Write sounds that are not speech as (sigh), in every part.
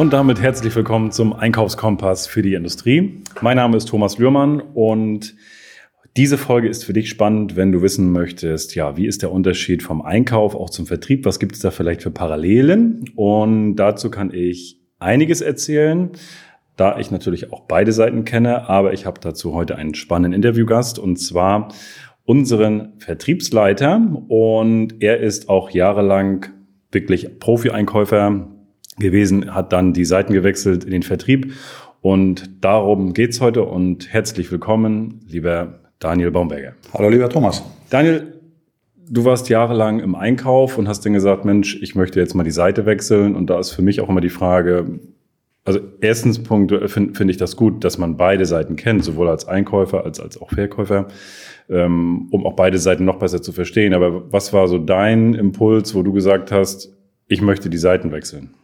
Und damit herzlich willkommen zum Einkaufskompass für die Industrie. Mein Name ist Thomas Lührmann und diese Folge ist für dich spannend, wenn du wissen möchtest, ja, wie ist der Unterschied vom Einkauf auch zum Vertrieb? Was gibt es da vielleicht für Parallelen? Und dazu kann ich einiges erzählen, da ich natürlich auch beide Seiten kenne, aber ich habe dazu heute einen spannenden Interviewgast und zwar unseren Vertriebsleiter und er ist auch jahrelang wirklich Profi-Einkäufer gewesen, hat dann die Seiten gewechselt in den Vertrieb und darum geht's heute und herzlich willkommen, lieber Daniel Baumberger. Hallo, lieber Thomas. Daniel, du warst jahrelang im Einkauf und hast dann gesagt, Mensch, ich möchte jetzt mal die Seite wechseln. Und da ist für mich auch immer die Frage, also erstens Punkt finde find ich das gut, dass man beide Seiten kennt, sowohl als Einkäufer als, als auch Verkäufer, ähm, um auch beide Seiten noch besser zu verstehen. Aber was war so dein Impuls, wo du gesagt hast, ich möchte die Seiten wechseln?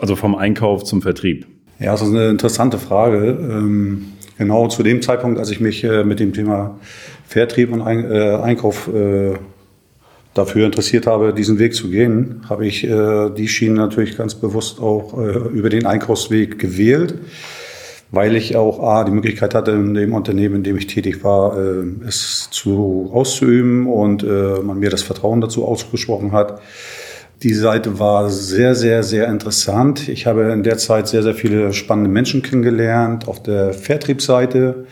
Also vom Einkauf zum Vertrieb. Ja, das ist eine interessante Frage. Ähm genau zu dem Zeitpunkt, als ich mich äh, mit dem Thema Vertrieb und äh, Einkauf äh, dafür interessiert habe, diesen Weg zu gehen, habe ich die Schiene natürlich ganz bewusst auch über den Einkaufsweg gewählt, weil ich auch A, die Möglichkeit hatte, in dem Unternehmen, in dem ich tätig war, es zu auszuüben und man mir das Vertrauen dazu ausgesprochen hat die Seite war sehr, sehr, sehr interessant. Ich habe in der Zeit sehr, sehr viele spannende Menschen kennengelernt auf der Vertriebsseite,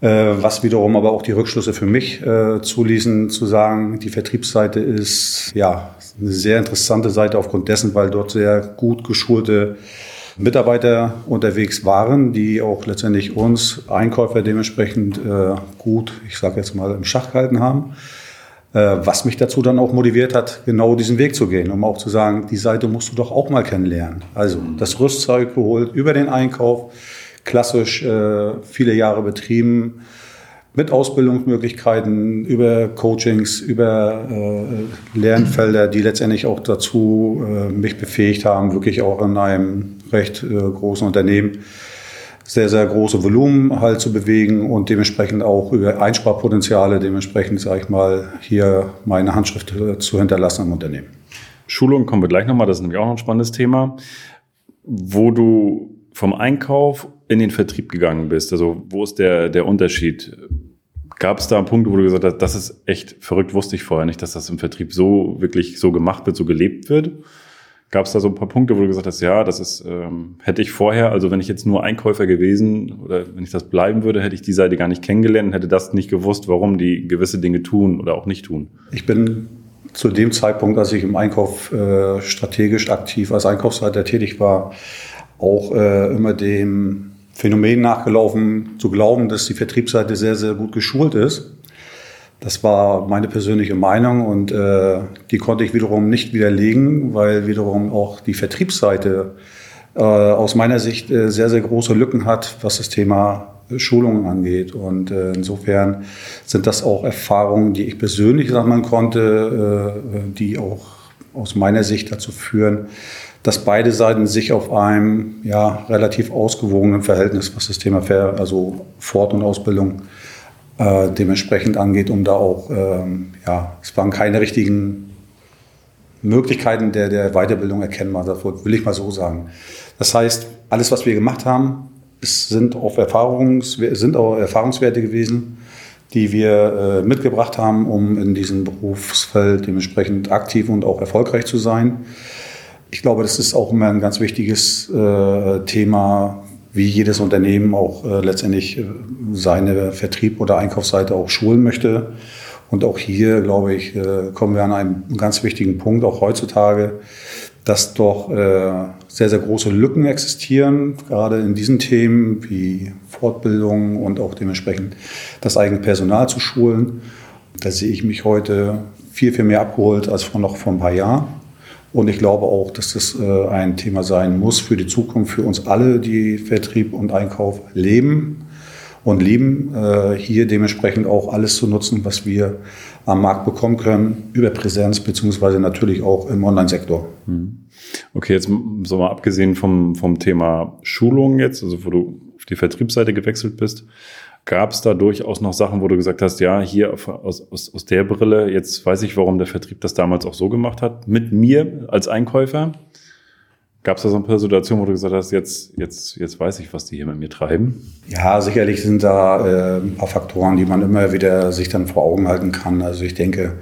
äh, was wiederum aber auch die Rückschlüsse für mich äh, zuließen, zu sagen, die Vertriebsseite ist ja eine sehr interessante Seite aufgrund dessen, weil dort sehr gut geschulte Mitarbeiter unterwegs waren, die auch letztendlich uns Einkäufer dementsprechend äh, gut, ich sage jetzt mal, im Schach gehalten haben. Äh, was mich dazu dann auch motiviert hat, genau diesen Weg zu gehen, um auch zu sagen, die Seite musst du doch auch mal kennenlernen. Also mhm. das Rüstzeug geholt über den Einkauf, klassisch äh, viele Jahre betrieben, mit Ausbildungsmöglichkeiten, über Coachings, über äh, Lernfelder, die letztendlich auch dazu äh, mich befähigt haben, wirklich auch in einem recht äh, großen Unternehmen sehr, sehr große Volumen halt zu bewegen und dementsprechend auch über Einsparpotenziale dementsprechend, sage ich mal, hier meine Handschrift zu hinterlassen im Unternehmen. Schulung kommen wir gleich nochmal, das ist nämlich auch noch ein spannendes Thema. Wo du vom Einkauf in den Vertrieb gegangen bist, also wo ist der, der Unterschied? Gab es da einen Punkt, wo du gesagt hast, das ist echt verrückt, wusste ich vorher nicht, dass das im Vertrieb so wirklich so gemacht wird, so gelebt wird? Gab es da so ein paar Punkte, wo du gesagt hast, ja, das ist, ähm, hätte ich vorher, also wenn ich jetzt nur Einkäufer gewesen oder wenn ich das bleiben würde, hätte ich die Seite gar nicht kennengelernt und hätte das nicht gewusst, warum die gewisse Dinge tun oder auch nicht tun. Ich bin zu dem Zeitpunkt, als ich im Einkauf äh, strategisch aktiv als Einkaufsleiter tätig war, auch äh, immer dem Phänomen nachgelaufen, zu glauben, dass die Vertriebsseite sehr, sehr gut geschult ist das war meine persönliche Meinung und äh, die konnte ich wiederum nicht widerlegen, weil wiederum auch die Vertriebsseite äh, aus meiner Sicht äh, sehr, sehr große Lücken hat, was das Thema Schulungen angeht. Und äh, insofern sind das auch Erfahrungen, die ich persönlich sammeln konnte, äh, die auch aus meiner Sicht dazu führen, dass beide Seiten sich auf einem ja, relativ ausgewogenen Verhältnis, was das Thema also Fort- und Ausbildung äh, dementsprechend angeht, um da auch, ähm, ja, es waren keine richtigen Möglichkeiten der, der Weiterbildung erkennbar, das will ich mal so sagen. Das heißt, alles, was wir gemacht haben, es sind, auf Erfahrungs, sind auch Erfahrungswerte gewesen, die wir äh, mitgebracht haben, um in diesem Berufsfeld dementsprechend aktiv und auch erfolgreich zu sein. Ich glaube, das ist auch immer ein ganz wichtiges äh, Thema, wie jedes Unternehmen auch äh, letztendlich äh, seine Vertrieb- oder Einkaufsseite auch schulen möchte. Und auch hier, glaube ich, äh, kommen wir an einen ganz wichtigen Punkt, auch heutzutage, dass doch äh, sehr, sehr große Lücken existieren, gerade in diesen Themen wie Fortbildung und auch dementsprechend das eigene Personal zu schulen. Da sehe ich mich heute viel, viel mehr abgeholt als noch vor ein paar Jahren. Und ich glaube auch, dass das äh, ein Thema sein muss für die Zukunft, für uns alle, die Vertrieb und Einkauf leben und lieben, äh, hier dementsprechend auch alles zu nutzen, was wir am Markt bekommen können, über Präsenz beziehungsweise natürlich auch im Online-Sektor. Mhm. Okay, jetzt so mal abgesehen vom, vom Thema Schulung jetzt, also wo du auf die Vertriebsseite gewechselt bist, Gab es da durchaus noch Sachen, wo du gesagt hast, ja, hier aus, aus, aus der Brille, jetzt weiß ich, warum der Vertrieb das damals auch so gemacht hat, mit mir als Einkäufer? Gab es da so ein paar Situationen, wo du gesagt hast, jetzt, jetzt, jetzt weiß ich, was die hier mit mir treiben? Ja, sicherlich sind da äh, ein paar Faktoren, die man immer wieder sich dann vor Augen halten kann. Also ich denke,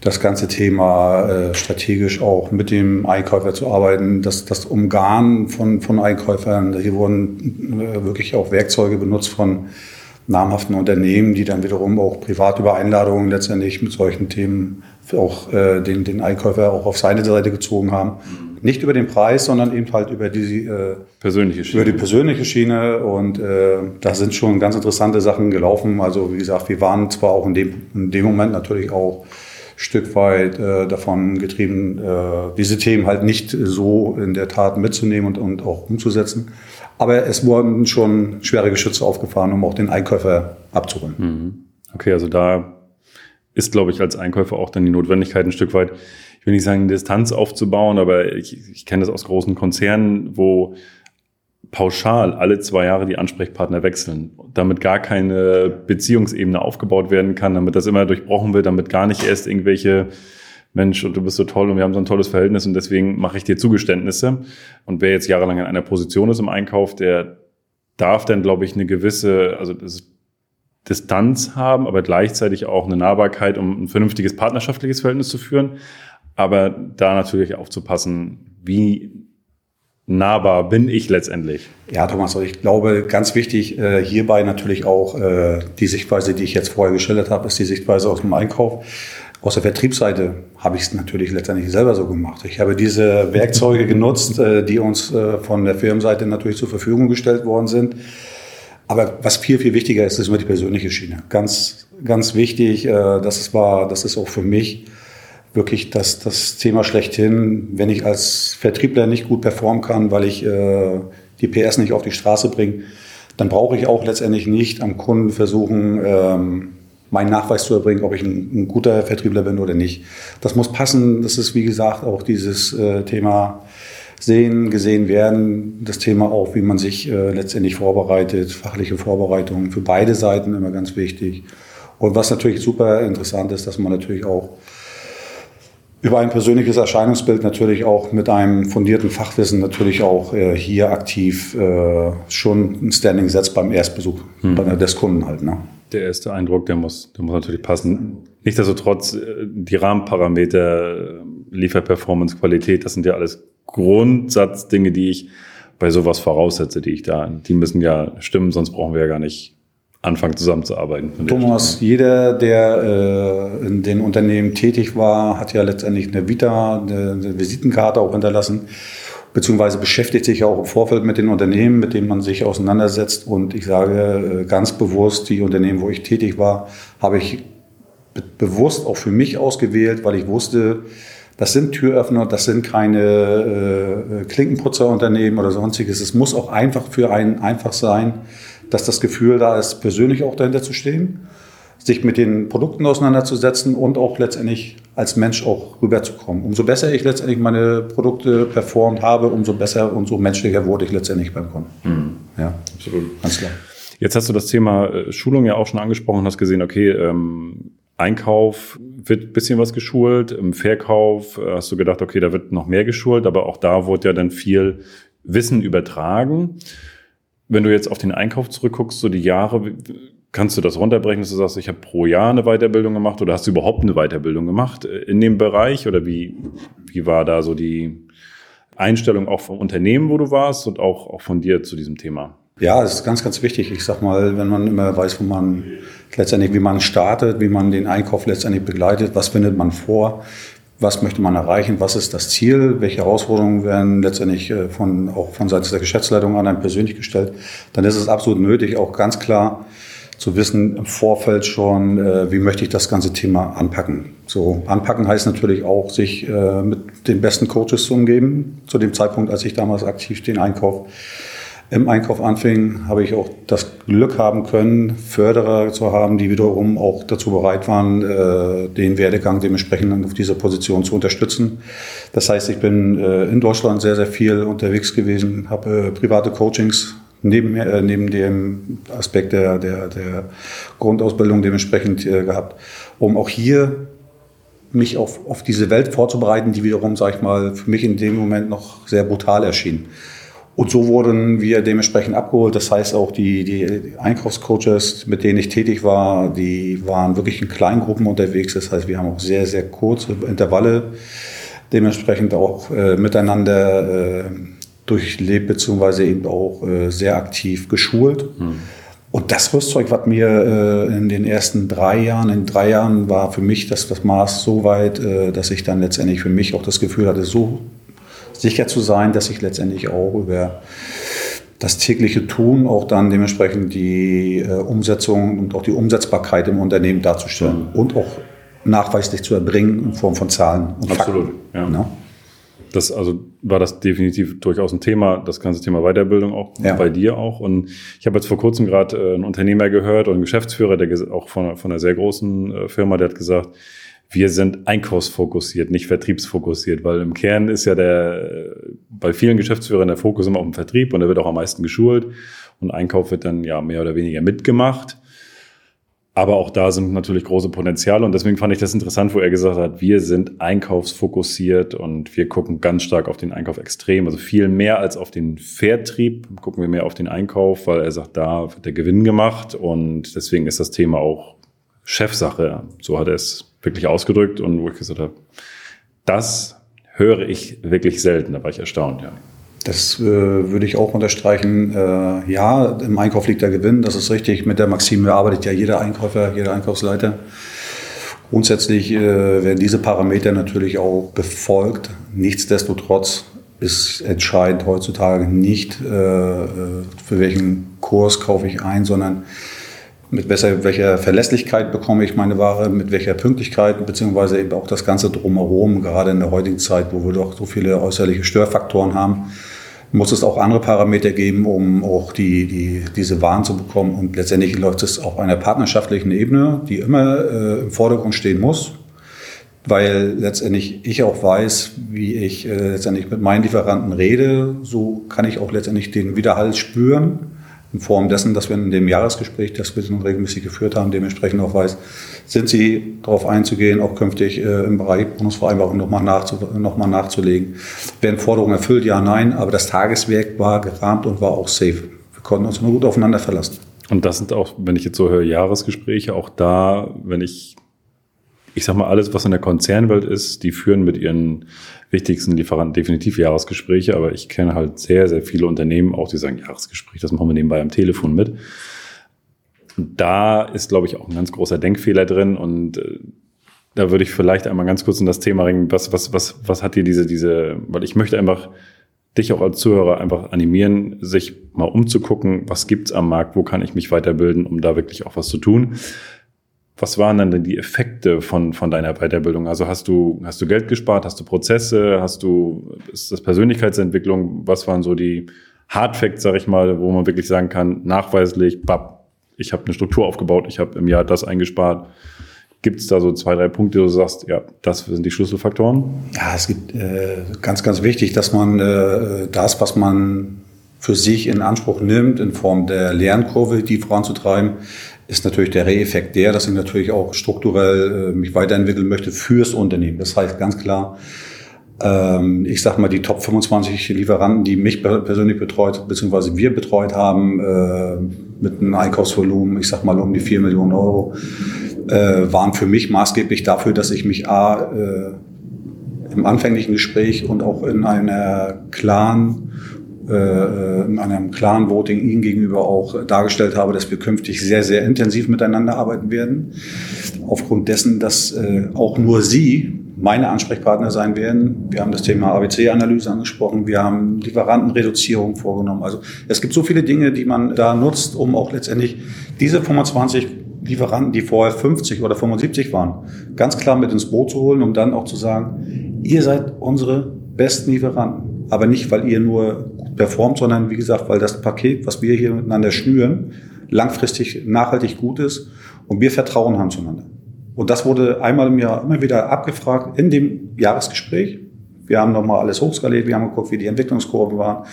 das ganze Thema äh, strategisch auch mit dem Einkäufer zu arbeiten, das, das Umgarnen von, von Einkäufern, hier wurden äh, wirklich auch Werkzeuge benutzt von namhaften Unternehmen, die dann wiederum auch privat über Einladungen letztendlich mit solchen Themen auch äh, den, den Einkäufer auch auf seine Seite gezogen haben. Nicht über den Preis, sondern eben halt über die äh, persönliche Schiene. Über die persönliche Schiene. Und äh, da sind schon ganz interessante Sachen gelaufen. Also wie gesagt, wir waren zwar auch in dem, in dem Moment natürlich auch Stück weit äh, davon getrieben, äh, diese Themen halt nicht so in der Tat mitzunehmen und, und auch umzusetzen. Aber es wurden schon schwere Geschütze aufgefahren, um auch den Einkäufer abzuholen. Mhm. Okay, also da ist, glaube ich, als Einkäufer auch dann die Notwendigkeit ein Stück weit ich will nicht sagen, Distanz aufzubauen, aber ich, ich kenne das aus großen Konzernen, wo pauschal alle zwei Jahre die Ansprechpartner wechseln, damit gar keine Beziehungsebene aufgebaut werden kann, damit das immer durchbrochen wird, damit gar nicht erst irgendwelche Mensch, und du bist so toll und wir haben so ein tolles Verhältnis und deswegen mache ich dir Zugeständnisse. Und wer jetzt jahrelang in einer Position ist im Einkauf, der darf dann, glaube ich, eine gewisse, also das Distanz haben, aber gleichzeitig auch eine Nahbarkeit, um ein vernünftiges partnerschaftliches Verhältnis zu führen aber da natürlich aufzupassen, wie nahbar bin ich letztendlich. Ja, Thomas, ich glaube, ganz wichtig äh, hierbei natürlich auch äh, die Sichtweise, die ich jetzt vorher geschildert habe, ist die Sichtweise aus dem Einkauf. Aus der Vertriebsseite habe ich es natürlich letztendlich selber so gemacht. Ich habe diese Werkzeuge genutzt, äh, die uns äh, von der Firmenseite natürlich zur Verfügung gestellt worden sind. Aber was viel, viel wichtiger ist, ist immer die persönliche Schiene. Ganz, ganz wichtig, äh, das war, das ist auch für mich wirklich das, das Thema schlechthin, wenn ich als Vertriebler nicht gut performen kann, weil ich äh, die PS nicht auf die Straße bringe, dann brauche ich auch letztendlich nicht am Kunden versuchen, ähm, meinen Nachweis zu erbringen, ob ich ein, ein, guter Vertriebler bin oder nicht. Das muss passen. Das ist, wie gesagt, auch dieses äh, Thema sehen, gesehen werden. Das Thema auch, wie man sich äh, letztendlich vorbereitet, fachliche Vorbereitungen für beide Seiten immer ganz wichtig. Und was natürlich super interessant ist, dass man natürlich auch über ein persönliches Erscheinungsbild natürlich auch mit einem fundierten Fachwissen natürlich auch äh, hier aktiv äh, schon ein Standing setzt beim Erstbesuch hm. des Kunden halt. Ne? Der erste Eindruck, der muss, der muss natürlich passen. Nichtsdestotrotz, äh, die Rahmenparameter, Lieferperformance, Qualität, das sind ja alles Grundsatzdinge, die ich bei sowas voraussetze, die ich da, die müssen ja stimmen, sonst brauchen wir ja gar nicht anfangen zusammenzuarbeiten. Thomas, jeder, der äh, in den Unternehmen tätig war, hat ja letztendlich eine Vita, eine, Visitenkarte auch hinterlassen, beziehungsweise beschäftigt sich auch im Vorfeld mit den Unternehmen, mit denen man sich auseinandersetzt. Und ich sage äh, ganz bewusst, die Unternehmen, wo ich tätig war, habe ich be bewusst auch für mich ausgewählt, weil ich wusste, das sind Türöffner, das sind keine äh, Klinkenputzerunternehmen oder sonstiges. Es muss auch einfach für einen einfach sein, dass das Gefühl da ist, persönlich auch dahinter zu stehen, sich mit den Produkten auseinanderzusetzen und auch letztendlich als Mensch auch rüberzukommen. Umso besser ich letztendlich meine Produkte performt habe, umso besser und so menschlicher wurde ich letztendlich beim Kunden. Mhm. Ja, absolut. Ganz klar. Jetzt hast du das Thema äh, Schulung ja auch schon angesprochen und hast gesehen, okay, ähm, Einkauf wird ein bisschen was geschult, im Verkauf äh, hast du gedacht, okay, da wird noch mehr geschult, aber auch da wurde ja dann viel Wissen übertragen wenn du jetzt auf den Einkauf zurückguckst, so die Jahre, kannst du das runterbrechen, dass du sagst, ich habe pro Jahr eine Weiterbildung gemacht oder hast du überhaupt eine Weiterbildung gemacht äh, in dem Bereich oder wie, wie war da so die Einstellung auch vom Unternehmen, wo du warst und auch, auch von dir zu diesem Thema? Ja, es ist ganz, ganz wichtig. Ich sag mal, wenn man immer weiß, wo man letztendlich, wie man startet, wie man den Einkauf letztendlich begleitet, was findet man vor, was möchte man erreichen, was ist das Ziel, welche Herausforderungen werden letztendlich äh, von, auch von seitens der Geschäftsleitung an einen persönlich gestellt, dann ist es absolut nötig, auch ganz klar zu wissen im Vorfeld schon, äh, wie möchte ich das ganze Thema anpacken. So anpacken heißt natürlich auch, sich äh, mit den besten Coaches zu umgeben. Zu dem Zeitpunkt, als ich damals aktiv den Einkauf im Einkauf anfing, habe ich auch das Glück haben können, Förderer zu haben, die wiederum auch dazu bereit waren, äh, den Werdegang dementsprechend auf dieser Position zu unterstützen. Das heißt, ich bin äh, in Deutschland sehr, sehr viel unterwegs gewesen, habe äh, private Coachings neben, neben dem Aspekt der, der, der Grundausbildung dementsprechend gehabt, um auch hier mich auf, auf diese Welt vorzubereiten, die wiederum, sag ich mal, für mich in dem Moment noch sehr brutal erschien. Und so wurden wir dementsprechend abgeholt. Das heißt auch die, die Einkaufscoaches, mit denen ich tätig war, die waren wirklich in Kleingruppen unterwegs. Das heißt, wir haben auch sehr, sehr kurze Intervalle dementsprechend auch äh, miteinander äh, durchlebt, beziehungsweise eben auch äh, sehr aktiv geschult. Mhm. Und das Rüstzeug, was mir äh, in den ersten drei Jahren, in drei Jahren war für mich das, das Maß so weit, äh, dass ich dann letztendlich für mich auch das Gefühl hatte, so sicher zu sein, dass ich letztendlich auch über das tägliche Tun auch dann dementsprechend die äh, Umsetzung und auch die Umsetzbarkeit im Unternehmen darzustellen mhm. und auch nachweislich zu erbringen in Form von Zahlen und Absolut, Fakten. ja. Ne? Das also war das definitiv durchaus ein Thema, das ganze Thema Weiterbildung auch ja. bei dir auch. Und ich habe jetzt vor kurzem gerade äh, einen Unternehmer gehört und einen Geschäftsführer, der auch von, von einer sehr großen äh, Firma, der hat gesagt, wir sind einkaufsfokussiert, nicht vertriebsfokussiert, weil im Kern ist ja der bei vielen Geschäftsführern der Fokus immer auf dem Vertrieb und der wird auch am meisten geschult und Einkauf wird dann ja mehr oder weniger mitgemacht. Aber auch da sind natürlich große Potenziale und deswegen fand ich das interessant, wo er gesagt hat, wir sind einkaufsfokussiert und wir gucken ganz stark auf den Einkauf extrem, also viel mehr als auf den Vertrieb, gucken wir mehr auf den Einkauf, weil er sagt, da wird der Gewinn gemacht und deswegen ist das Thema auch Chefsache. So hat er es wirklich ausgedrückt und wo ich gesagt habe, das höre ich wirklich selten, da war ich erstaunt, ja. Das äh, würde ich auch unterstreichen. Äh, ja, im Einkauf liegt der Gewinn, das ist richtig. Mit der Maxime arbeitet ja jeder Einkäufer, jeder Einkaufsleiter. Grundsätzlich äh, werden diese Parameter natürlich auch befolgt. Nichtsdestotrotz ist entscheidend heutzutage nicht, äh, äh, für welchen Kurs kaufe ich ein, sondern mit welcher, welcher Verlässlichkeit bekomme ich meine Ware, mit welcher Pünktlichkeit, beziehungsweise eben auch das Ganze drumherum, gerade in der heutigen Zeit, wo wir doch so viele äußerliche Störfaktoren haben muss es auch andere Parameter geben, um auch die, die, diese Waren zu bekommen. Und letztendlich läuft es auf einer partnerschaftlichen Ebene, die immer äh, im Vordergrund stehen muss, weil letztendlich ich auch weiß, wie ich äh, letztendlich mit meinen Lieferanten rede. So kann ich auch letztendlich den Widerhall spüren in Form dessen, dass wir in dem Jahresgespräch, das wir nun regelmäßig geführt haben, dementsprechend auch weiß, sind Sie darauf einzugehen, auch künftig äh, im Bereich Bonusvereinbarung nochmal nachzu, noch nachzulegen. Werden Forderungen erfüllt? Ja, nein, aber das Tageswerk war gerahmt und war auch safe. Wir konnten uns nur gut aufeinander verlassen. Und das sind auch, wenn ich jetzt so höre, Jahresgespräche, auch da, wenn ich ich sag mal, alles, was in der Konzernwelt ist, die führen mit ihren wichtigsten Lieferanten definitiv Jahresgespräche, aber ich kenne halt sehr, sehr viele Unternehmen auch, die sagen Jahresgespräch, das machen wir nebenbei am Telefon mit. Da ist, glaube ich, auch ein ganz großer Denkfehler drin und äh, da würde ich vielleicht einmal ganz kurz in das Thema ringen, was, was, was, was hat dir diese, diese, weil ich möchte einfach dich auch als Zuhörer einfach animieren, sich mal umzugucken, was gibt's am Markt, wo kann ich mich weiterbilden, um da wirklich auch was zu tun. Was waren dann denn die Effekte von, von deiner Weiterbildung? Also hast du, hast du Geld gespart? Hast du Prozesse? Hast du, ist das Persönlichkeitsentwicklung? Was waren so die Hardfacts, sag ich mal, wo man wirklich sagen kann, nachweislich, bap, ich habe eine Struktur aufgebaut, ich habe im Jahr das eingespart. Gibt es da so zwei, drei Punkte, wo du sagst, ja, das sind die Schlüsselfaktoren? Ja, es gibt äh, ganz, ganz wichtig, dass man äh, das, was man für sich in Anspruch nimmt, in Form der Lernkurve, die voranzutreiben, ist natürlich der Re-Effekt der, dass ich natürlich auch strukturell äh, mich weiterentwickeln möchte fürs Unternehmen. Das heißt ganz klar, ähm, ich sag mal, die Top 25 Lieferanten, die mich persönlich betreut, beziehungsweise wir betreut haben, äh, mit einem Einkaufsvolumen, ich sag mal, um die 4 Millionen Euro, äh, waren für mich maßgeblich dafür, dass ich mich A, im anfänglichen Gespräch und auch in einer klaren äh, in einem klaren Voting Ihnen gegenüber auch dargestellt habe, dass wir künftig sehr, sehr intensiv miteinander arbeiten werden. Aufgrund dessen, dass äh, auch nur Sie meine Ansprechpartner sein werden. Wir haben das Thema ABC-Analyse angesprochen. Wir haben Lieferantenreduzierung vorgenommen. Also es gibt so viele Dinge, die man da nutzt, um auch letztendlich diese 25 Lieferanten, die vorher 50 oder 75 waren, ganz klar mit ins Boot zu holen, um dann auch zu sagen, ihr seid unsere besten Lieferanten. Aber nicht, weil ihr nur performt, sondern wie gesagt, weil das Paket, was wir hier miteinander schnüren, langfristig nachhaltig gut ist und wir Vertrauen haben zueinander. Und das wurde einmal im Jahr immer wieder abgefragt in dem Jahresgespräch. Wir haben nochmal alles hochskaliert, wir haben geguckt, wie die Entwicklungskurven waren,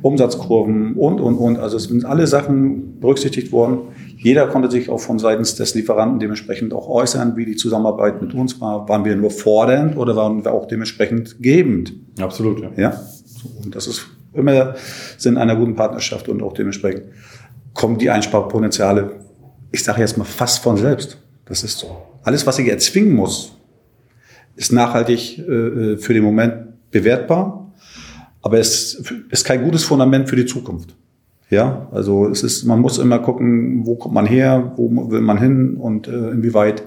Umsatzkurven und, und, und. Also es sind alle Sachen berücksichtigt worden. Jeder konnte sich auch von seitens des Lieferanten dementsprechend auch äußern, wie die Zusammenarbeit mit uns war. Waren wir nur fordernd oder waren wir auch dementsprechend gebend? Absolut, ja. ja? Und das ist immer Sinn einer guten Partnerschaft und auch dementsprechend kommen die Einsparpotenziale, ich sage jetzt mal fast von selbst. Das ist so. Alles, was ich erzwingen muss, ist nachhaltig äh, für den Moment bewertbar, aber es ist kein gutes Fundament für die Zukunft. Ja, also es ist, man muss immer gucken, wo kommt man her, wo will man hin und äh, inwieweit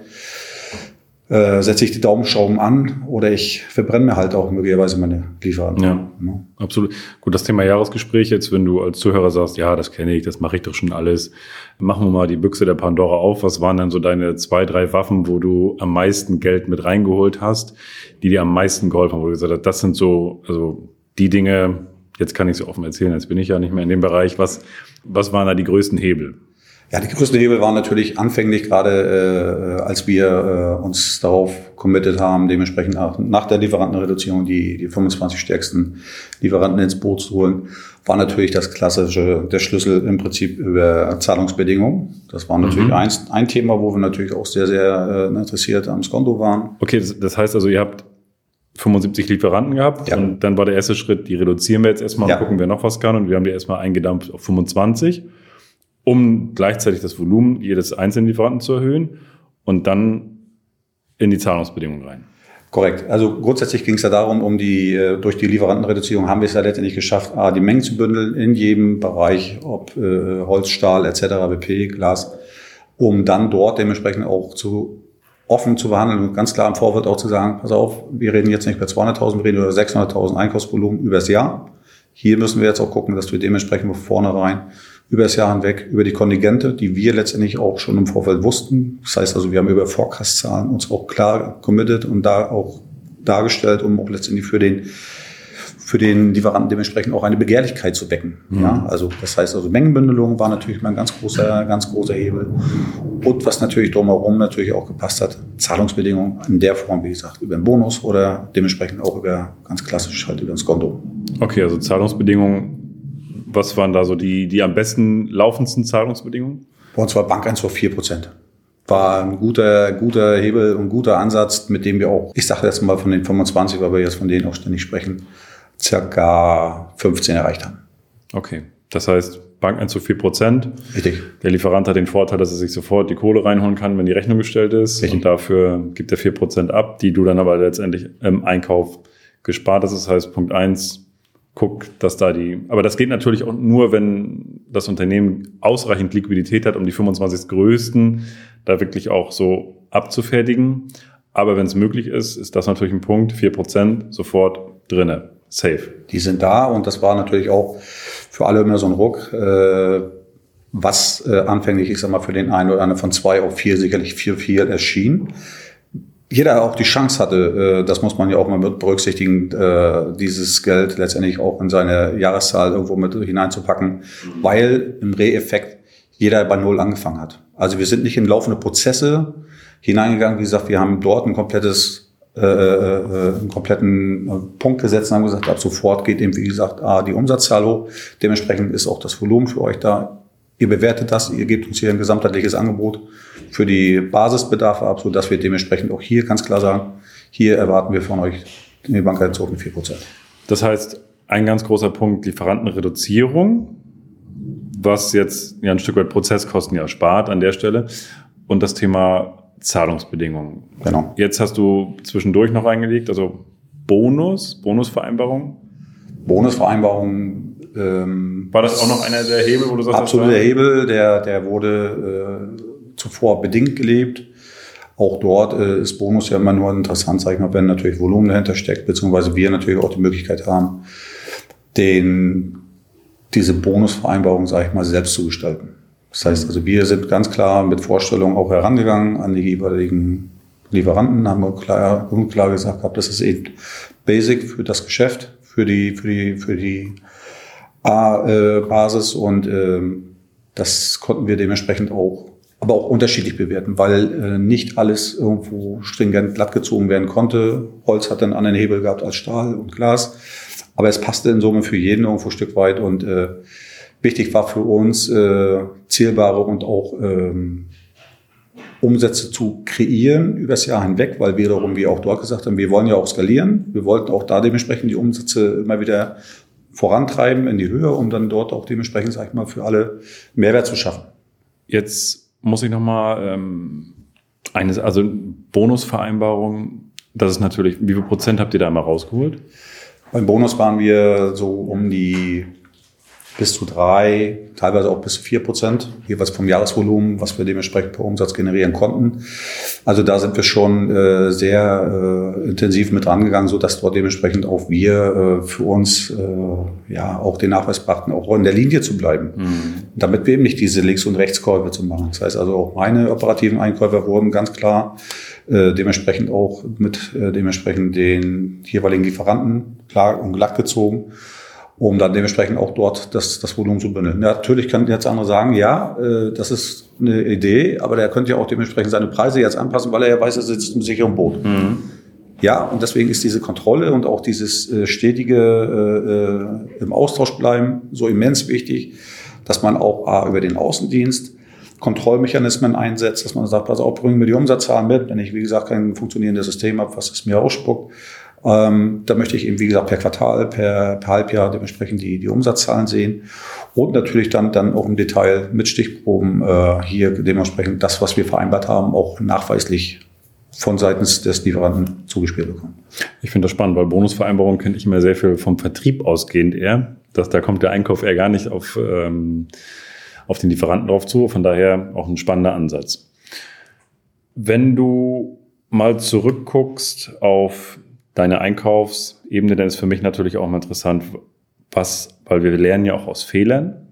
äh, setze ich die Daumenschrauben an oder ich verbrenne mir halt auch möglicherweise meine Lieferanten. Ja, ja, absolut. Gut, das Thema Jahresgespräch jetzt, wenn du als Zuhörer sagst, ja, das kenne ich, das mache ich doch schon alles. Machen wir mal die Büchse der Pandora auf. Was waren dann so deine zwei, drei Waffen, wo du am meisten Geld mit reingeholt hast, die dir am meisten geholfen haben, wo du gesagt hast, das sind so, also die Dinge, jetzt kann ich es offen erzählen, jetzt bin ich ja nicht mehr in dem Bereich. Was, was waren da die größten Hebel? Ja, die größten Hebel waren natürlich anfänglich gerade, äh, als wir äh, uns darauf committed haben, dementsprechend nach, nach der Lieferantenreduzierung die, die 25 stärksten Lieferanten ins Boot zu holen, war natürlich das klassische, der Schlüssel im Prinzip über Zahlungsbedingungen. Das war natürlich mhm. ein, ein Thema, wo wir natürlich auch sehr, sehr äh, interessiert am Skonto waren. Okay, das, das heißt also, ihr habt 75 Lieferanten gehabt ja. und dann war der erste Schritt, die reduzieren wir jetzt erstmal ja. und gucken, wer noch was kann und wir haben die erstmal eingedampft auf 25 um gleichzeitig das Volumen jedes einzelnen Lieferanten zu erhöhen und dann in die Zahlungsbedingungen rein. Korrekt. Also grundsätzlich ging es ja darum, um die äh, durch die Lieferantenreduzierung haben wir es ja letztendlich geschafft, A, die Mengen zu bündeln in jedem Bereich, ob äh, Holz, Stahl etc., BP, Glas, um dann dort dementsprechend auch zu offen zu behandeln und ganz klar im Vorfeld auch zu sagen, pass auf, wir reden jetzt nicht über 200.000, wir reden über 600.000 Einkaufsvolumen übers Jahr. Hier müssen wir jetzt auch gucken, dass wir dementsprechend von vornherein über das Jahr hinweg über die Kontingente, die wir letztendlich auch schon im Vorfeld wussten. Das heißt also, wir haben über Forecast-Zahlen uns auch klar committed und da auch dargestellt, um auch letztendlich für den für den Lieferanten dementsprechend auch eine Begehrlichkeit zu wecken. Mhm. Ja, also das heißt also Mengenbündelung war natürlich mal ein ganz großer, ganz großer Hebel. Und was natürlich drumherum natürlich auch gepasst hat, Zahlungsbedingungen in der Form, wie gesagt, über einen Bonus oder dementsprechend auch über ganz klassisch halt über ein Konto. Okay, also Zahlungsbedingungen was waren da so die, die am besten laufendsten Zahlungsbedingungen? Bei uns war Bankeinzug 4 Prozent. War ein guter, guter Hebel und guter Ansatz, mit dem wir auch, ich sage jetzt mal von den 25, weil wir jetzt von denen auch ständig sprechen, circa 15 erreicht haben. Okay. Das heißt, Bankeinzug 4 Prozent. Richtig. Der Lieferant hat den Vorteil, dass er sich sofort die Kohle reinholen kann, wenn die Rechnung gestellt ist. Richtig. Und dafür gibt er 4 Prozent ab, die du dann aber letztendlich im Einkauf gespart hast. Das heißt, Punkt eins guck, dass da die, aber das geht natürlich auch nur, wenn das Unternehmen ausreichend Liquidität hat, um die 25 größten da wirklich auch so abzufertigen. Aber wenn es möglich ist, ist das natürlich ein Punkt, 4% sofort drinne, safe. Die sind da und das war natürlich auch für alle immer so ein Ruck, äh, was äh, anfänglich, ich sag mal, für den einen oder anderen von zwei auf vier sicherlich vier, vier erschien jeder auch die Chance hatte, äh, das muss man ja auch mal mit berücksichtigen, äh, dieses Geld letztendlich auch in seine Jahreszahl irgendwo mit hineinzupacken, weil im Re-Effekt jeder bei Null angefangen hat. Also wir sind nicht in laufende Prozesse hineingegangen. Wie gesagt, wir haben dort ein komplettes, äh, äh, einen kompletten Punkt gesetzt und haben gesagt, ab sofort geht eben, wie gesagt, A, die Umsatzzahl hoch. Dementsprechend ist auch das Volumen für euch da. Ihr bewertet das, ihr gebt uns hier ein gesamtheitliches Angebot für die Basisbedarfe ab, so dass wir dementsprechend auch hier ganz klar sagen, hier erwarten wir von euch den Bankeinzug mit 4%. Das heißt, ein ganz großer Punkt Lieferantenreduzierung, was jetzt ja ein Stück weit Prozesskosten ja spart an der Stelle und das Thema Zahlungsbedingungen. Genau. Jetzt hast du zwischendurch noch eingelegt, also Bonus, Bonusvereinbarung. Bonusvereinbarung. Ähm, War das auch noch einer der Hebel, wo du sagst? Absolut der Hebel, der, der wurde äh, zuvor bedingt gelebt. Auch dort äh, ist Bonus ja immer nur interessant, sag ich mal, wenn natürlich Volumen dahinter steckt, beziehungsweise wir natürlich auch die Möglichkeit haben, den, diese Bonusvereinbarung, sage ich mal, selbst zu gestalten. Das heißt also, wir sind ganz klar mit Vorstellungen auch herangegangen an die jeweiligen Lieferanten, haben wir klar, klar gesagt gehabt, das ist eben Basic für das Geschäft, für die, für die, für die A-Basis und ähm, das konnten wir dementsprechend auch aber auch unterschiedlich bewerten, weil äh, nicht alles irgendwo stringent glatt gezogen werden konnte. Holz hat einen anderen Hebel gehabt als Stahl und Glas, aber es passte in Summe für jeden irgendwo ein Stück weit und äh, Wichtig war für uns, äh, zielbare und auch ähm, Umsätze zu kreieren übers Jahr hinweg, weil wir darum, wie auch dort gesagt haben, wir wollen ja auch skalieren. Wir wollten auch da dementsprechend die Umsätze immer wieder vorantreiben in die Höhe, um dann dort auch dementsprechend, sag ich mal, für alle Mehrwert zu schaffen. Jetzt muss ich nochmal ähm, eines, also Bonusvereinbarung, das ist natürlich, wie viel Prozent habt ihr da mal rausgeholt? Beim Bonus waren wir so um die bis zu drei, teilweise auch bis zu vier Prozent, jeweils vom Jahresvolumen, was wir dementsprechend per Umsatz generieren konnten. Also da sind wir schon äh, sehr äh, intensiv mit rangegangen, so dass dort dementsprechend auch wir äh, für uns äh, ja auch den Nachweis brachten, auch in der Linie zu bleiben, mhm. damit wir eben nicht diese Links- und Rechtskäufe zu machen. Das heißt also auch meine operativen Einkäufer wurden ganz klar äh, dementsprechend auch mit äh, dementsprechend den jeweiligen Lieferanten klar und glatt gezogen um dann dementsprechend auch dort das, das Volumen zu bündeln. Natürlich können jetzt andere sagen, ja, äh, das ist eine Idee, aber der könnte ja auch dementsprechend seine Preise jetzt anpassen, weil er ja weiß, er sitzt im sicheren Boot. Mhm. Ja, und deswegen ist diese Kontrolle und auch dieses äh, stetige äh, äh, im Austausch bleiben so immens wichtig, dass man auch A, über den Außendienst Kontrollmechanismen einsetzt, dass man sagt, pass auf, bringen wir die Umsatzzahlen mit, wenn ich, wie gesagt, kein funktionierendes System habe, was es mir ausspuckt, ähm, da möchte ich eben, wie gesagt, per Quartal, per, per Halbjahr dementsprechend die, die Umsatzzahlen sehen und natürlich dann, dann auch im Detail mit Stichproben äh, hier dementsprechend das, was wir vereinbart haben, auch nachweislich von seitens des Lieferanten zugespielt bekommen. Ich finde das spannend, weil Bonusvereinbarungen kenne ich immer sehr viel vom Vertrieb ausgehend eher. Dass, da kommt der Einkauf eher gar nicht auf, ähm, auf den Lieferanten drauf zu. Von daher auch ein spannender Ansatz. Wenn du mal zurückguckst auf deine Einkaufsebene, dann ist für mich natürlich auch mal interessant, was, weil wir lernen ja auch aus Fehlern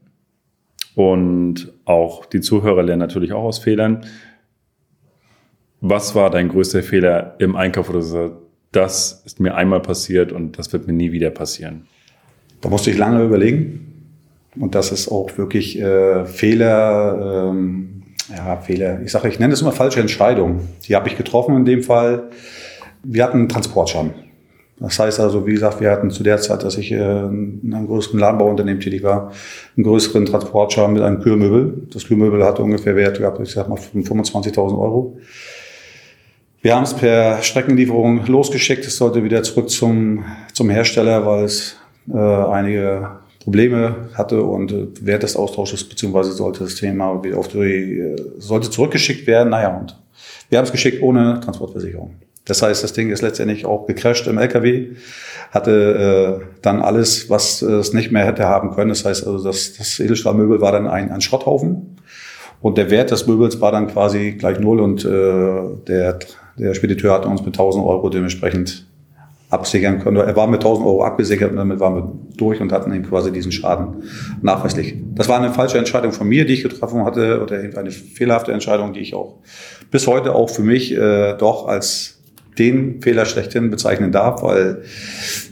und auch die Zuhörer lernen natürlich auch aus Fehlern. Was war dein größter Fehler im Einkauf oder so? Das ist mir einmal passiert und das wird mir nie wieder passieren. Da musste ich lange überlegen. Und das ist auch wirklich äh, Fehler, ähm, ja, Fehler. Ich sage, ich nenne es immer falsche Entscheidungen. Die habe ich getroffen in dem Fall wir hatten einen Transportschaden. Das heißt also, wie gesagt, wir hatten zu der Zeit, dass ich äh, in einem größeren Ladenbauunternehmen tätig war, einen größeren Transportschaden mit einem Kühlmöbel. Das Kühlmöbel hatte ungefähr Wert gehabt, ich sag mal, 25.000 Euro. Wir haben es per Streckenlieferung losgeschickt. Es sollte wieder zurück zum, zum Hersteller, weil es äh, einige Probleme hatte und äh, während des Austausches beziehungsweise sollte das Thema wieder auf die, äh, sollte zurückgeschickt werden. Naja, und wir haben es geschickt ohne Transportversicherung. Das heißt, das Ding ist letztendlich auch gecrashed im LKW, hatte äh, dann alles, was es nicht mehr hätte haben können. Das heißt also, das, das Edelstahlmöbel war dann ein, ein Schrotthaufen und der Wert des Möbels war dann quasi gleich null und äh, der, der Spediteur hat uns mit 1000 Euro dementsprechend absichern können. Er war mit 1000 Euro abgesichert und damit waren wir durch und hatten eben quasi diesen Schaden nachweislich. Das war eine falsche Entscheidung von mir, die ich getroffen hatte oder eine fehlerhafte Entscheidung, die ich auch bis heute auch für mich äh, doch als den Fehler schlechthin bezeichnen darf, weil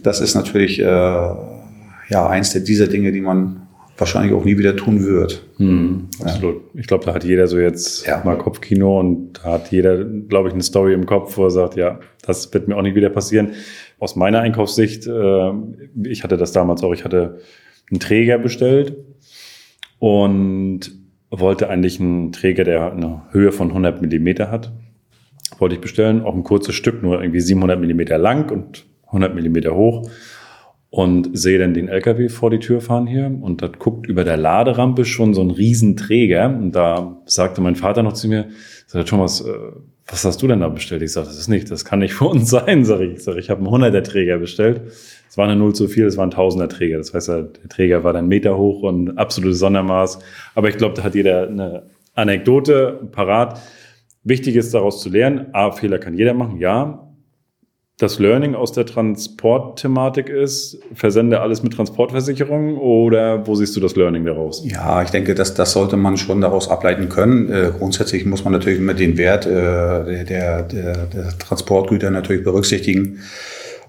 das ist natürlich äh, ja eins der dieser Dinge, die man wahrscheinlich auch nie wieder tun wird. Hm, absolut. Ja. Ich glaube, da hat jeder so jetzt ja. mal Kopfkino und da hat jeder, glaube ich, eine Story im Kopf, wo er sagt, ja, das wird mir auch nicht wieder passieren. Aus meiner Einkaufssicht, äh, ich hatte das damals auch, ich hatte einen Träger bestellt und wollte eigentlich einen Träger, der eine Höhe von 100 Millimeter hat wollte ich bestellen, auch ein kurzes Stück, nur irgendwie 700 Millimeter lang und 100 Millimeter hoch und sehe dann den LKW vor die Tür fahren hier und da guckt über der Laderampe schon so ein Riesenträger und da sagte mein Vater noch zu mir, sagt Thomas, äh, was hast du denn da bestellt? Ich sage, das ist nicht, das kann nicht (laughs) für uns sein, sage ich. Ich sage, ich habe einen 100er Träger bestellt. Es war eine Null zu viel, es war ein 1000er Träger. Das heißt, der Träger war dann Meter hoch und absolutes Sondermaß. Aber ich glaube, da hat jeder eine Anekdote parat. Wichtig ist daraus zu lernen, A, Fehler kann jeder machen, ja. Das Learning aus der Transportthematik ist, versende alles mit Transportversicherung oder wo siehst du das Learning daraus? Ja, ich denke, dass das sollte man schon daraus ableiten können. Äh, grundsätzlich muss man natürlich immer den Wert äh, der, der, der Transportgüter natürlich berücksichtigen.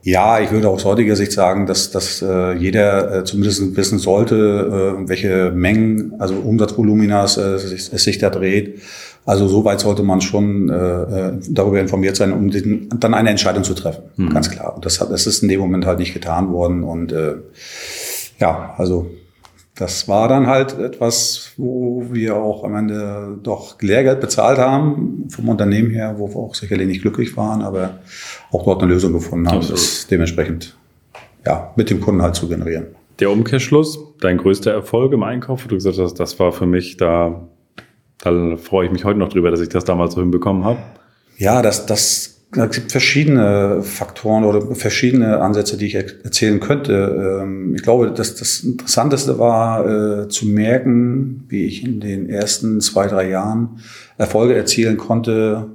Ja, ich würde aus heutiger Sicht sagen, dass, dass äh, jeder äh, zumindest wissen sollte, äh, welche Mengen, also Umsatzvoluminas äh, es, es sich da dreht also soweit sollte man schon äh, äh, darüber informiert sein, um den, dann eine Entscheidung zu treffen. Mhm. Ganz klar. Und das, hat, das ist in dem Moment halt nicht getan worden. Und äh, ja, also das war dann halt etwas, wo wir auch am Ende doch Lehrgeld bezahlt haben, vom Unternehmen her, wo wir auch sicherlich nicht glücklich waren, aber auch dort eine Lösung gefunden haben, Absolut. das dementsprechend ja, mit dem Kunden halt zu generieren. Der Umkehrschluss, dein größter Erfolg im Einkauf, wo du gesagt hast, das war für mich da, da freue ich mich heute noch drüber, dass ich das damals so hinbekommen habe. Ja, das, das es gibt verschiedene Faktoren oder verschiedene Ansätze, die ich erzählen könnte. Ähm, ich glaube, dass das Interessanteste war äh, zu merken, wie ich in den ersten zwei, drei Jahren Erfolge erzielen konnte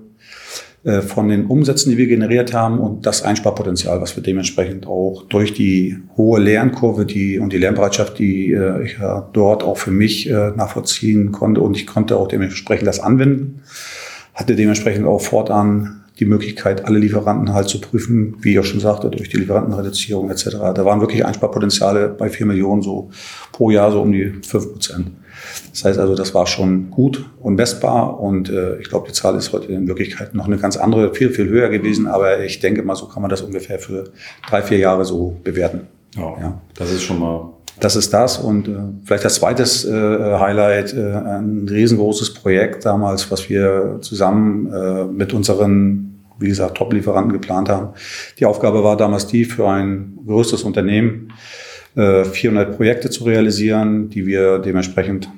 von den Umsätzen, die wir generiert haben und das Einsparpotenzial, was wir dementsprechend auch durch die hohe Lernkurve die, und die Lernbereitschaft, die äh, ich ja dort auch für mich nachvollziehen konnte und ich konnte auch dementsprechend das anwenden, hatte dementsprechend auch fortan die Möglichkeit, alle Lieferanten halt zu prüfen, wie ich auch schon sagte, durch die Lieferantenreduzierung etc. Da waren wirklich Einsparpotenziale bei vier Millionen so pro Jahr so um die fünf Prozent. Das heißt also, das war schon gut und messbar und äh, ich glaube, die Zahl ist heute in Wirklichkeit noch eine ganz andere, viel, viel höher gewesen, aber ich denke mal, so kann man das ungefähr für drei, vier Jahre so bewerten. Oh, ja, das ist schon mal das ist das. Und äh, vielleicht das zweite äh, Highlight, äh, ein riesengroßes Projekt damals, was wir zusammen äh, mit unseren, wie gesagt, Top-Lieferanten geplant haben. Die Aufgabe war damals die, für ein größtes Unternehmen äh, 400 Projekte zu realisieren, die wir dementsprechend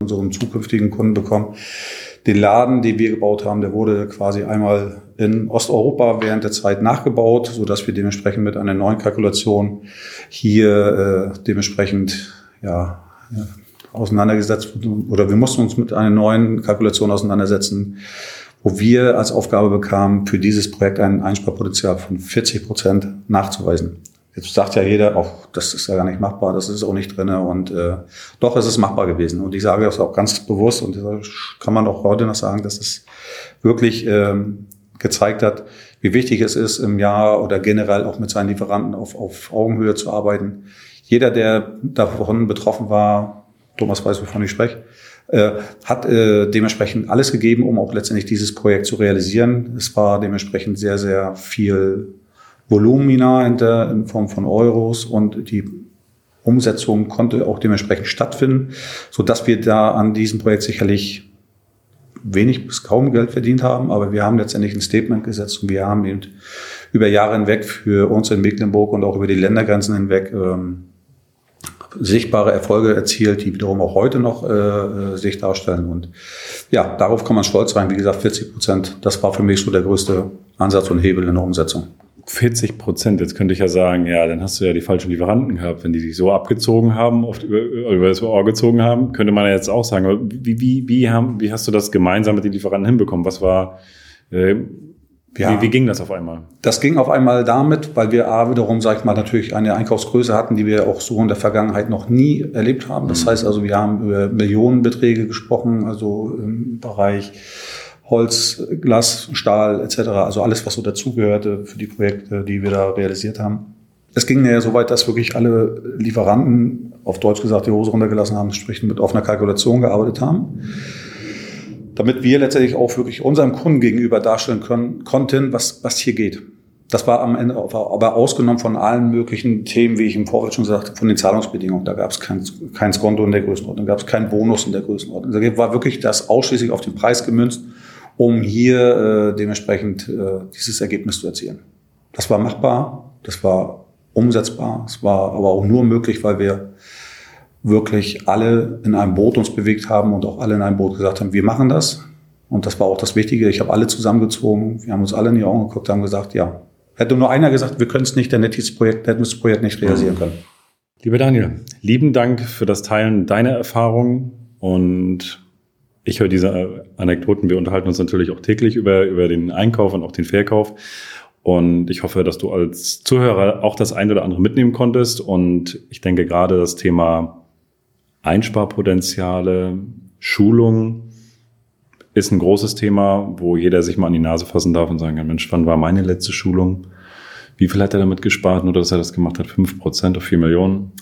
unseren zukünftigen Kunden bekommen den Laden, den wir gebaut haben, der wurde quasi einmal in Osteuropa während der Zeit nachgebaut, so dass wir dementsprechend mit einer neuen Kalkulation hier äh, dementsprechend ja auseinandergesetzt oder wir mussten uns mit einer neuen Kalkulation auseinandersetzen, wo wir als Aufgabe bekamen, für dieses Projekt ein Einsparpotenzial von 40 Prozent nachzuweisen. Jetzt sagt ja jeder, auch das ist ja gar nicht machbar, das ist auch nicht drinne und äh, doch ist es machbar gewesen. Und ich sage das auch ganz bewusst und kann man auch heute noch sagen, dass es wirklich ähm, gezeigt hat, wie wichtig es ist, im Jahr oder generell auch mit seinen Lieferanten auf, auf Augenhöhe zu arbeiten. Jeder, der davon betroffen war, Thomas weiß, wovon ich spreche, äh, hat äh, dementsprechend alles gegeben, um auch letztendlich dieses Projekt zu realisieren. Es war dementsprechend sehr, sehr viel Volumina hinter in Form von Euros und die Umsetzung konnte auch dementsprechend stattfinden, so dass wir da an diesem Projekt sicherlich wenig bis kaum Geld verdient haben, aber wir haben letztendlich ein Statement gesetzt und wir haben eben über Jahre hinweg für uns in Mecklenburg und auch über die Ländergrenzen hinweg ähm, sichtbare Erfolge erzielt, die wiederum auch heute noch äh, äh sich darstellen. Und ja, darauf kann man stolz sein. Wie gesagt, 40 Prozent, das war für mich so der größte Ansatz und Hebel in der Umsetzung. 40 Prozent. Jetzt könnte ich ja sagen, ja, dann hast du ja die falschen Lieferanten gehabt. Wenn die sich so abgezogen haben, oft über, über das Ohr gezogen haben, könnte man ja jetzt auch sagen, wie, wie, wie, haben, wie hast du das gemeinsam mit den Lieferanten hinbekommen? Was war, äh, ja, wie, wie ging das auf einmal? Das ging auf einmal damit, weil wir A, wiederum, sag ich mal, natürlich eine Einkaufsgröße hatten, die wir auch so in der Vergangenheit noch nie erlebt haben. Das mhm. heißt also, wir haben über Millionenbeträge gesprochen, also im Bereich Holz, Glas, Stahl etc. Also alles, was so dazugehörte für die Projekte, die wir da realisiert haben. Es ging ja so weit, dass wirklich alle Lieferanten, auf Deutsch gesagt, die Hose runtergelassen haben, sprich mit offener Kalkulation gearbeitet haben. Damit wir letztendlich auch wirklich unserem Kunden gegenüber darstellen können, konnten, was, was hier geht. Das war am Ende aber ausgenommen von allen möglichen Themen, wie ich im Vorfeld schon sagte, von den Zahlungsbedingungen. Da gab es kein, kein Skonto in der Größenordnung, gab es keinen Bonus in der Größenordnung. Da war wirklich das ausschließlich auf den Preis gemünzt um hier äh, dementsprechend äh, dieses Ergebnis zu erzielen. Das war machbar, das war umsetzbar, es war aber auch nur möglich, weil wir wirklich alle in einem Boot uns bewegt haben und auch alle in einem Boot gesagt haben, wir machen das. Und das war auch das Wichtige. Ich habe alle zusammengezogen, wir haben uns alle in die Augen geguckt, haben gesagt, ja. Hätte nur einer gesagt, wir können es nicht, dann hätte das Projekt, hätten wir das Projekt nicht realisieren können. Lieber Daniel, lieben Dank für das Teilen deiner Erfahrungen und ich höre diese äh, Anekdoten. Wir unterhalten uns natürlich auch täglich über, über den Einkauf und auch den Verkauf. Und ich hoffe, dass du als Zuhörer auch das eine oder andere mitnehmen konntest. Und ich denke gerade das Thema Einsparpotenziale, Schulung ist ein großes Thema, wo jeder sich mal an die Nase fassen darf und sagen kann, Mensch, wann war meine letzte Schulung? Wie viel hat er damit gespart, nur dass er das gemacht hat? Fünf Prozent auf vier Millionen?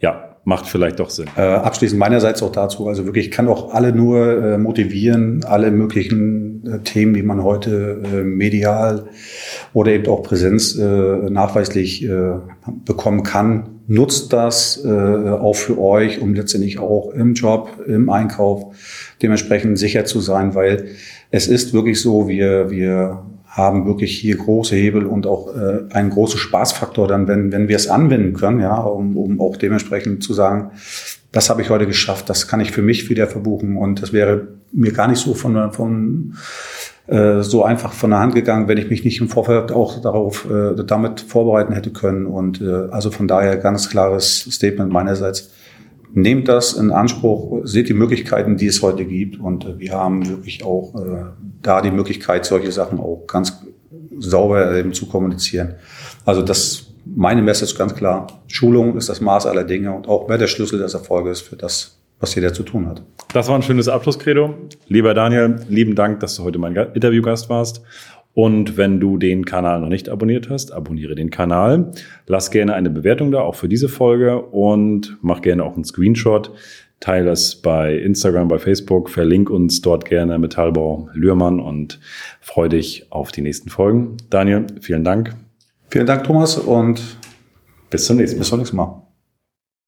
Ja, macht vielleicht doch Sinn. Äh, abschließend meinerseits auch dazu, also wirklich, ich kann auch alle nur äh, motivieren, alle möglichen äh, Themen, die man heute äh, medial oder eben auch Präsenz äh, nachweislich äh, bekommen kann, nutzt das äh, auch für euch, um letztendlich auch im Job, im Einkauf dementsprechend sicher zu sein, weil es ist wirklich so, wir, wir haben wirklich hier große Hebel und auch äh, einen großen Spaßfaktor dann, wenn, wenn wir es anwenden können, ja, um, um auch dementsprechend zu sagen, das habe ich heute geschafft, das kann ich für mich wieder verbuchen. Und das wäre mir gar nicht so von, von äh, so einfach von der Hand gegangen, wenn ich mich nicht im Vorfeld auch darauf äh, damit vorbereiten hätte können und äh, also von daher ganz klares Statement meinerseits. Nehmt das in Anspruch, seht die Möglichkeiten, die es heute gibt und äh, wir haben wirklich auch äh, da die Möglichkeit, solche Sachen auch ganz sauber eben zu kommunizieren. Also das meine Message ganz klar. Schulung ist das Maß aller Dinge und auch wer der Schlüssel des Erfolges für das, was jeder zu tun hat. Das war ein schönes Abschlusskredo. Lieber Daniel, lieben Dank, dass du heute mein Interviewgast warst. Und wenn du den Kanal noch nicht abonniert hast, abonniere den Kanal. Lass gerne eine Bewertung da, auch für diese Folge und mach gerne auch einen Screenshot teile es bei Instagram, bei Facebook, verlink uns dort gerne Metallbau Lührmann und freue dich auf die nächsten Folgen. Daniel, vielen Dank. Vielen Dank, Thomas, und bis zum nächsten Mal. Bis zum nächsten Mal.